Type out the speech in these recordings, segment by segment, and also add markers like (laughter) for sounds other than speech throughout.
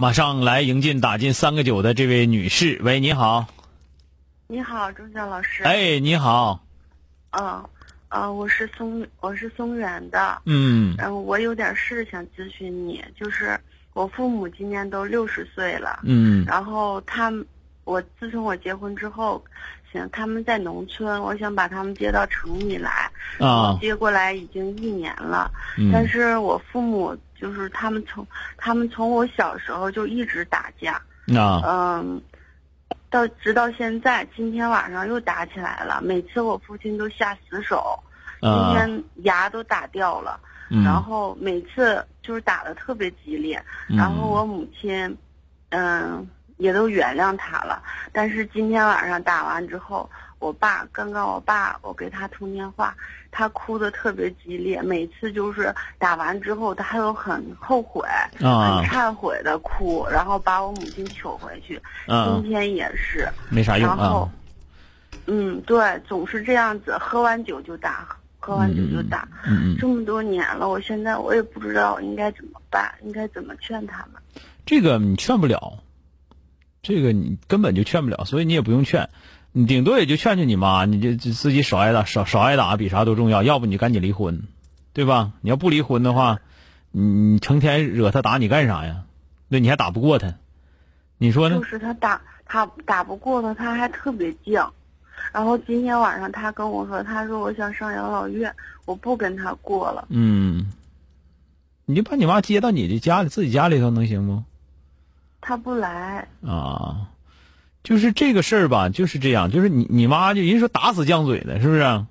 马上来迎进打进三个九的这位女士，喂，你好。你好，钟晓老师。哎，你好。嗯，呃，我是松，我是松原的。嗯。然后我有点事想咨询你，就是我父母今年都六十岁了。嗯。然后他们，我自从我结婚之后，想他们在农村，我想把他们接到城里来。啊。接过来已经一年了。嗯。但是我父母就是他们从他们从我小时候就一直打架。啊。嗯。到直到现在，今天晚上又打起来了。每次我父亲都下死手，今天牙都打掉了。然后每次就是打的特别激烈。然后我母亲，嗯，也都原谅他了。但是今天晚上打完之后，我爸刚刚我爸我给他通电话。他哭的特别激烈，每次就是打完之后，他都很后悔、很忏悔的哭，然后把我母亲求回去。今天也是没啥用然后，嗯，对，总是这样子，喝完酒就打，喝完酒就打。嗯嗯。这么多年了，我现在我也不知道应该怎么办，应该怎么劝他们。这个你劝不了，这个你根本就劝不了，所以你也不用劝。你顶多也就劝劝你妈，你就自己少挨打，少少挨打比啥都重要。要不你赶紧离婚，对吧？你要不离婚的话，你成天惹他打你干啥呀？那你还打不过他，你说呢？就是他打他打不过他，他还特别犟。然后今天晚上他跟我说，他说我想上养老院，我不跟他过了。嗯，你就把你妈接到你的家里，自己家里头能行不？他不来啊。就是这个事儿吧，就是这样，就是你你妈就人说打死犟嘴的，是不是？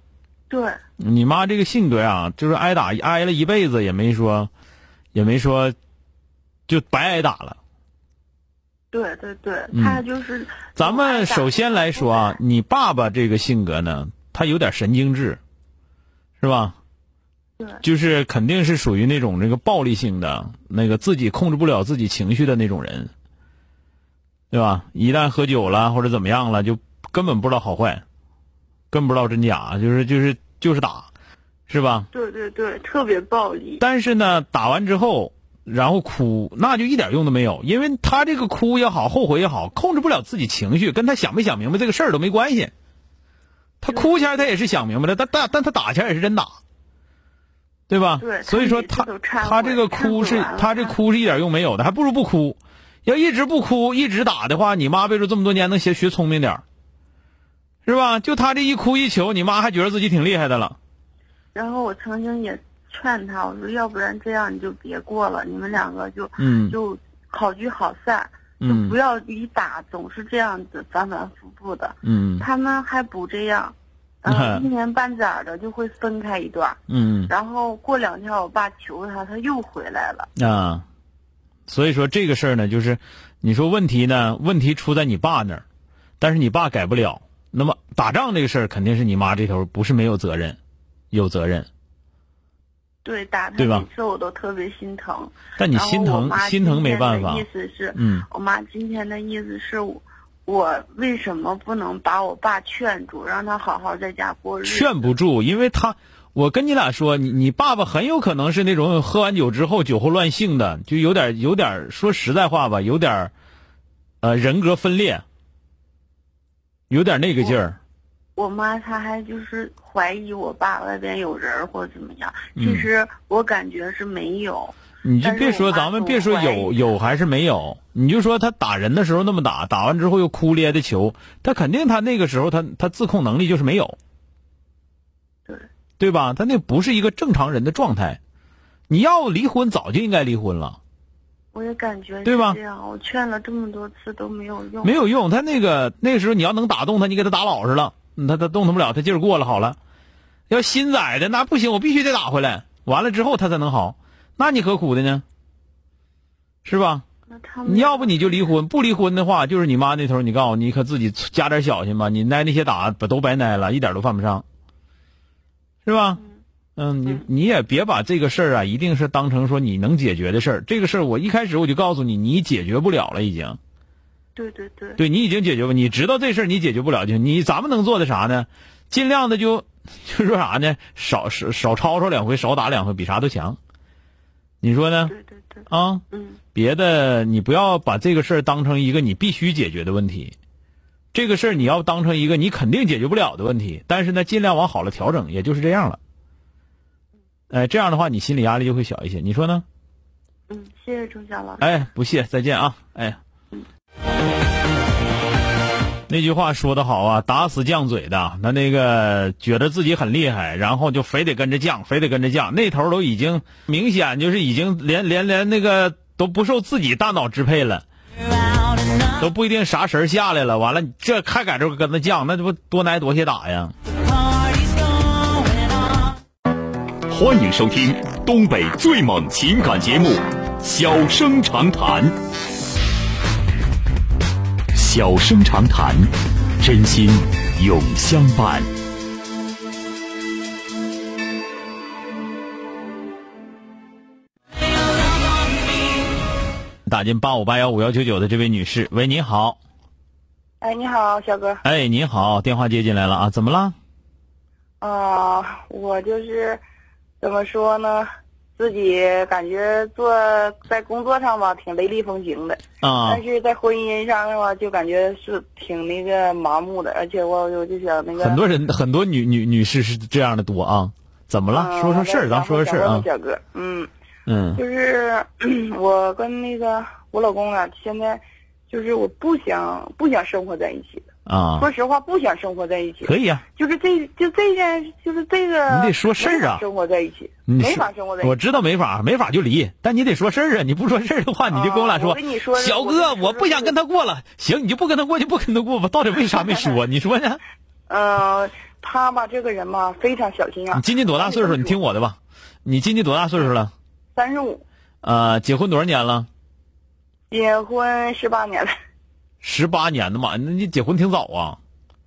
对。你妈这个性格啊，就是挨打挨了一辈子也没说，也没说，就白挨打了。对对对，他就是。咱们首先来说啊，你爸爸这个性格呢，他有点神经质，是吧？对。就是肯定是属于那种那个暴力性的，那个自己控制不了自己情绪的那种人。对吧？一旦喝酒了或者怎么样了，就根本不知道好坏，根本不知道真假，就是就是就是打，是吧？对对对，特别暴力。但是呢，打完之后然后哭，那就一点用都没有，因为他这个哭也好，后悔也好，控制不了自己情绪，跟他想没想明白这个事儿都没关系。他哭前他也是想明白了，但但但他打前也是真打，对吧？对。所以说他他这个哭是他这哭是一点用没有的，还不如不哭。要一直不哭，一直打的话，你妈背着这么多年能学学聪明点是吧？就他这一哭一求，你妈还觉得自己挺厉害的了。然后我曾经也劝他，我说要不然这样你就别过了，你们两个就嗯就好聚好散，就不要一打总是这样子反反复复的。嗯，他们还不这样，(laughs) 一年半载的就会分开一段。嗯，然后过两天我爸求他，他又回来了。啊。所以说这个事儿呢，就是你说问题呢，问题出在你爸那儿，但是你爸改不了。那么打仗这个事儿，肯定是你妈这头不是没有责任，有责任。对，打他每次我都特别心疼。但你心疼心疼没办法。意思是，嗯，我妈今天的意思是，我为什么不能把我爸劝住，让他好好在家过日子？劝不住，因为他。我跟你俩说，你你爸爸很有可能是那种喝完酒之后酒后乱性的，就有点有点说实在话吧，有点呃人格分裂，有点那个劲儿。我妈她还就是怀疑我爸外边有人或者怎么样，其实我感觉是没有。你就别说咱们别说有有还是没有，你就说他打人的时候那么打，打完之后又哭咧的求，他肯定他那个时候他他自控能力就是没有，对对吧？他那不是一个正常人的状态。你要离婚早就应该离婚了。我也感觉对吧？这样，我劝了这么多次都没有用。没有用，他那个那个时候你要能打动他，你给他打老实了，他他动弹不了，他劲儿过了好了。要心宰的那不行，我必须得打回来。完了之后他才能好。那你何苦的呢？是吧？你要不你就离婚，不离婚的话，就是你妈那头，你告诉我，你可自己加点小心吧。你挨那些打，不都白挨了，一点都犯不上，是吧？嗯，你你也别把这个事儿啊，一定是当成说你能解决的事儿。这个事儿我一开始我就告诉你，你解决不了了，已经。对对对。对你已经解决不，你知道这事儿你解决不了就你咱们能做的啥呢？尽量的就 (laughs) 就说啥呢？少少少吵吵两回，少打两回，比啥都强。你说呢？对对对。啊，嗯。别的你不要把这个事儿当成一个你必须解决的问题，这个事儿你要当成一个你肯定解决不了的问题。但是呢，尽量往好了调整，也就是这样了。哎，这样的话你心理压力就会小一些。你说呢？嗯，谢谢钟晓老师。哎，不谢，再见啊！哎。那句话说的好啊，打死犟嘴的。那那个觉得自己很厉害，然后就非得跟着犟，非得跟着犟。那头都已经明显就是已经连连连那个都不受自己大脑支配了，都不一定啥神下来了。完了，这还搁这跟他犟，那这不多挨多些打呀？欢迎收听东北最猛情感节目《小生长谈》。小生长谈，真心永相伴。打进八五八幺五幺九九的这位女士，喂，你好。哎，你好，小哥。哎，你好，电话接进来了啊，怎么了？啊，我就是怎么说呢？自己感觉做在工作上吧，挺雷厉风行的啊，但是在婚姻上的话，就感觉是挺那个麻木的，而且我我就想那个很多人很多女女女士是这样的多啊，怎么了？说说事儿，咱说说事儿啊。小哥，嗯嗯，就是 (clears throat) 我跟那个我老公啊，现在就是我不想不想生活在一起。啊，说实话，不想生活在一起。可以啊，就是这就这件，就是这个。你得说事儿啊。生活在一起，没法生活在一起。我知道没法，没法就离。但你得说事儿啊！你不说事儿的话，你就跟我俩说。我跟你说，小哥，我不想跟他过了。行，你就不跟他过，就不跟他过吧。到底为啥没说？你说呢？(laughs) 嗯，他吧，这个人吧，非常小心眼。你今年多大岁数？你听我的吧。你今年多大岁数了？三十五。呃，结婚多少年了？结婚十八年了。十八年的嘛，那你结婚挺早啊。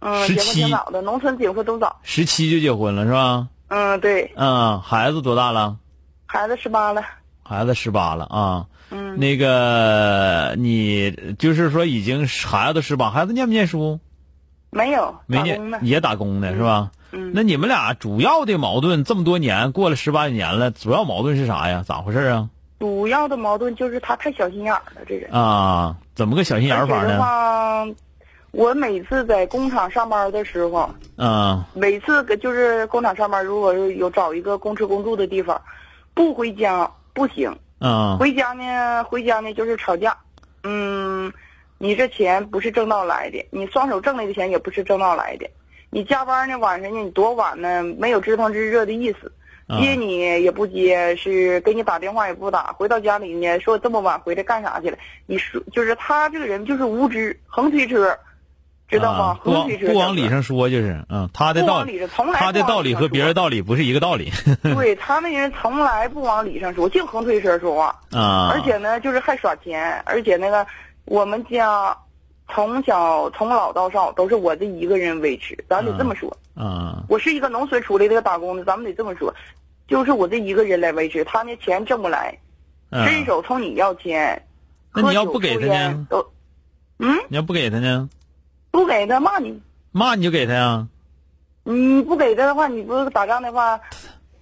嗯，结婚挺早的，农村结婚都早。十七就结婚了是吧？嗯，对。嗯，孩子多大了？孩子十八了。孩子十八了啊。嗯。那个，你就是说已经孩子十八，孩子念不念书？没有，没念，也打工的是吧？嗯。那你们俩主要的矛盾这么多年过了十八年了，主要矛盾是啥呀？咋回事啊？主要的矛盾就是他太小心眼了，这人。啊？怎么个小心眼法呢？我每次在工厂上班的时候，嗯，每次就是工厂上班，如果有找一个公吃公住的地方，不回家不行，嗯，回家呢，回家呢就是吵架，嗯，你这钱不是正道来的，你双手挣来的钱也不是正道来的，你加班呢，晚上呢你多晚呢，没有知疼知热的意思，接你也不接，是给你打电话也不打，回到家里呢说这么晚回来干啥去了？你说就是他这个人就是无知，横推车。知道吗？不往不往理上说就是，嗯，他的道理，他的道理和别人道理不是一个道理。对他那人从来不往理上说，净横推车说话。啊！而且呢，就是还耍钱，而且那个我们家从小从老到少都是我这一个人维持，咱得这么说。啊！我是一个农村出来的打工的，咱们得这么说，就是我这一个人来维持，他那钱挣不来，伸手从你要钱，那你要不给他呢？都，嗯？你要不给他呢？不给他骂你，骂你就给他呀。你不给他的话，你不打仗的话，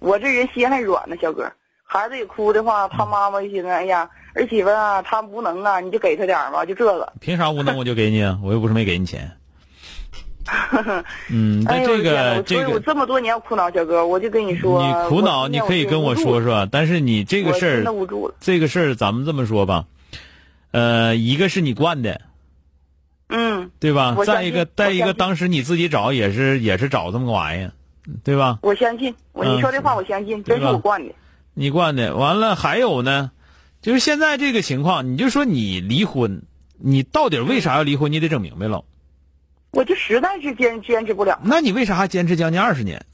我这人心还软呢，小哥。孩子也哭的话，他妈妈一寻思，哎呀，儿媳妇啊，他无能啊，你就给他点吧，就这个。(laughs) 凭啥无能我就给你啊？(laughs) 我又不是没给你钱。嗯，那这个这个，我这么多年苦恼，小哥，我就跟你说，你苦恼你可以跟我说说，但是你这个事儿，这个事儿咱们这么说吧，呃，一个是你惯的，嗯，对吧？再一个，再一个，当时你自己找也是也是找这么个玩意儿，对吧？我相信，我你说这话我相信，这是我惯的。你惯的，完了还有呢，就是现在这个情况，你就说你离婚，你到底为啥要离婚？你得整明白了。我就实在是坚坚持不了。那你为啥还坚持将近二十年？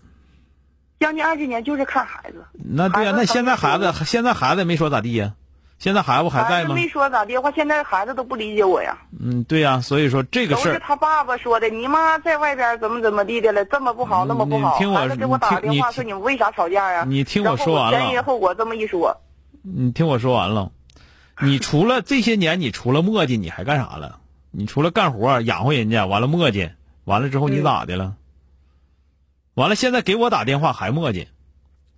将近二十年就是看孩子。那对呀，那现在孩子现在孩子也没说咋地呀？现在孩子还在吗？没说咋地话，现在孩子都不理解我呀。嗯，对呀，所以说这个事儿都是他爸爸说的。你妈在外边怎么怎么地的了？这么不好，那么不好。孩子给我打电话说你们为啥吵架呀？你听我说完了。前因后果这么一说。你听我说完了，你除了这些年，你除了磨叽，你还干啥了？你除了干活养活人家，完了磨叽，完了之后你咋的了？完了现在给我打电话还磨叽，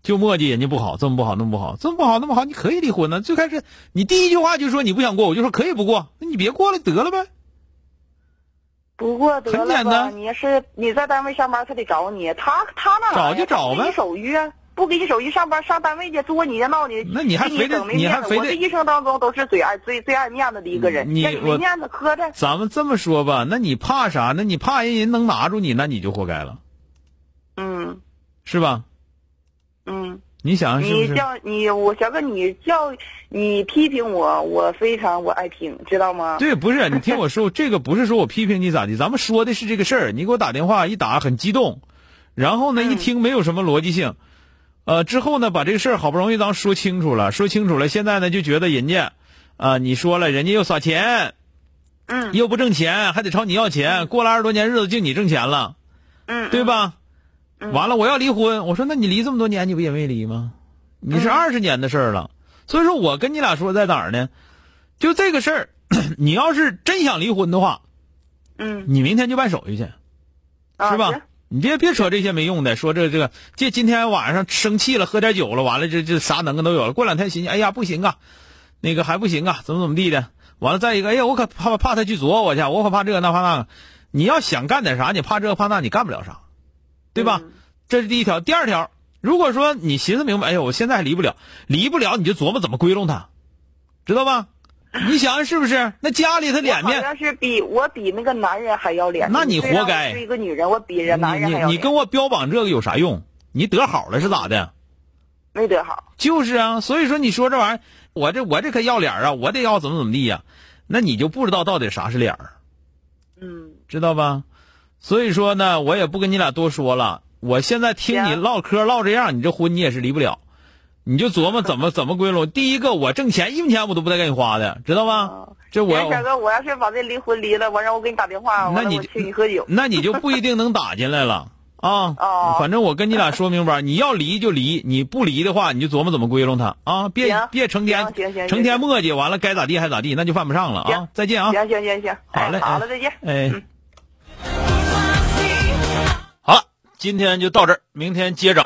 就磨叽人家不好，这么不好，那么不好，这么不好，那么好，你可以离婚呢。最开始你第一句话就说你不想过，我就说可以不过，那你别过了得了呗。不过得了很简单，你是你在单位上班，他得找你，他他那找就找呗，手续啊。不给你手机上班上单位去作你的闹你，那你还非得你还非得？我这一生当中都是最爱最最爱面子的一个人，你没面子磕碜。咱们这么说吧，那你怕啥？那你怕人人能拿住你，那你就活该了。嗯，是吧？嗯，你想是不是？你叫你我小哥，你叫你批评我，我非常我爱听，知道吗？对，不是你听我说，这个不是说我批评你咋的，咱们说的是这个事儿。你给我打电话一打很激动，然后呢一听没有什么逻辑性。呃，之后呢，把这个事儿好不容易咱说清楚了，说清楚了，现在呢就觉得人家，啊，你说了，人家又撒钱，嗯，又不挣钱，还得朝你要钱，过了二十多年日子就你挣钱了，嗯，对吧？完了，我要离婚，我说那你离这么多年，你不也没离吗？你是二十年的事儿了，所以说我跟你俩说在哪儿呢？就这个事儿，(clears throat) 你要是真想离婚的话，嗯，你明天就办手续去，是吧？你别别扯这些没用的，说这这个，这今天晚上生气了，喝点酒了，完了这这啥能耐都有了。过两天寻思，哎呀不行啊，那个还不行啊，怎么怎么地的。完了再一个，哎呀我可怕怕他去啄我去，我可怕这个那怕那个。你要想干点啥，你怕这个怕那，你干不了啥，对吧？这是第一条。第二条，如果说你寻思明白，哎呀我现在还离不了，离不了你就琢磨怎么归拢他，知道吧？你想想是不是？那家里他脸面，好像是比我比那个男人还要脸。那你活该。是一个女人，我比人男人还要你你跟我标榜这个有啥用？你得好了是咋的？没得好。就是啊，所以说你说这玩意儿，我这我这可要脸啊，我得要怎么怎么地呀？那你就不知道到底啥是脸儿。嗯。知道吧？所以说呢，我也不跟你俩多说了。我现在听你唠嗑唠这样，你这婚你也是离不了。你就琢磨怎么怎么归拢。第一个，我挣钱一分钱我都不带给你花的，知道吗？这我小哥，我要是把这离婚离了，完让我给你打电话，那你请你喝酒，那你就不一定能打进来了 (laughs) 啊。哦，反正我跟你俩说明白，你要离就离，你不离的话，你就琢磨怎么归拢他啊。别别成天成天磨叽，完了该咋地还咋地，那就犯不上了啊。再见啊。行行行行，好嘞，好了，再见。哎，好了，今天就到这儿，明天接着。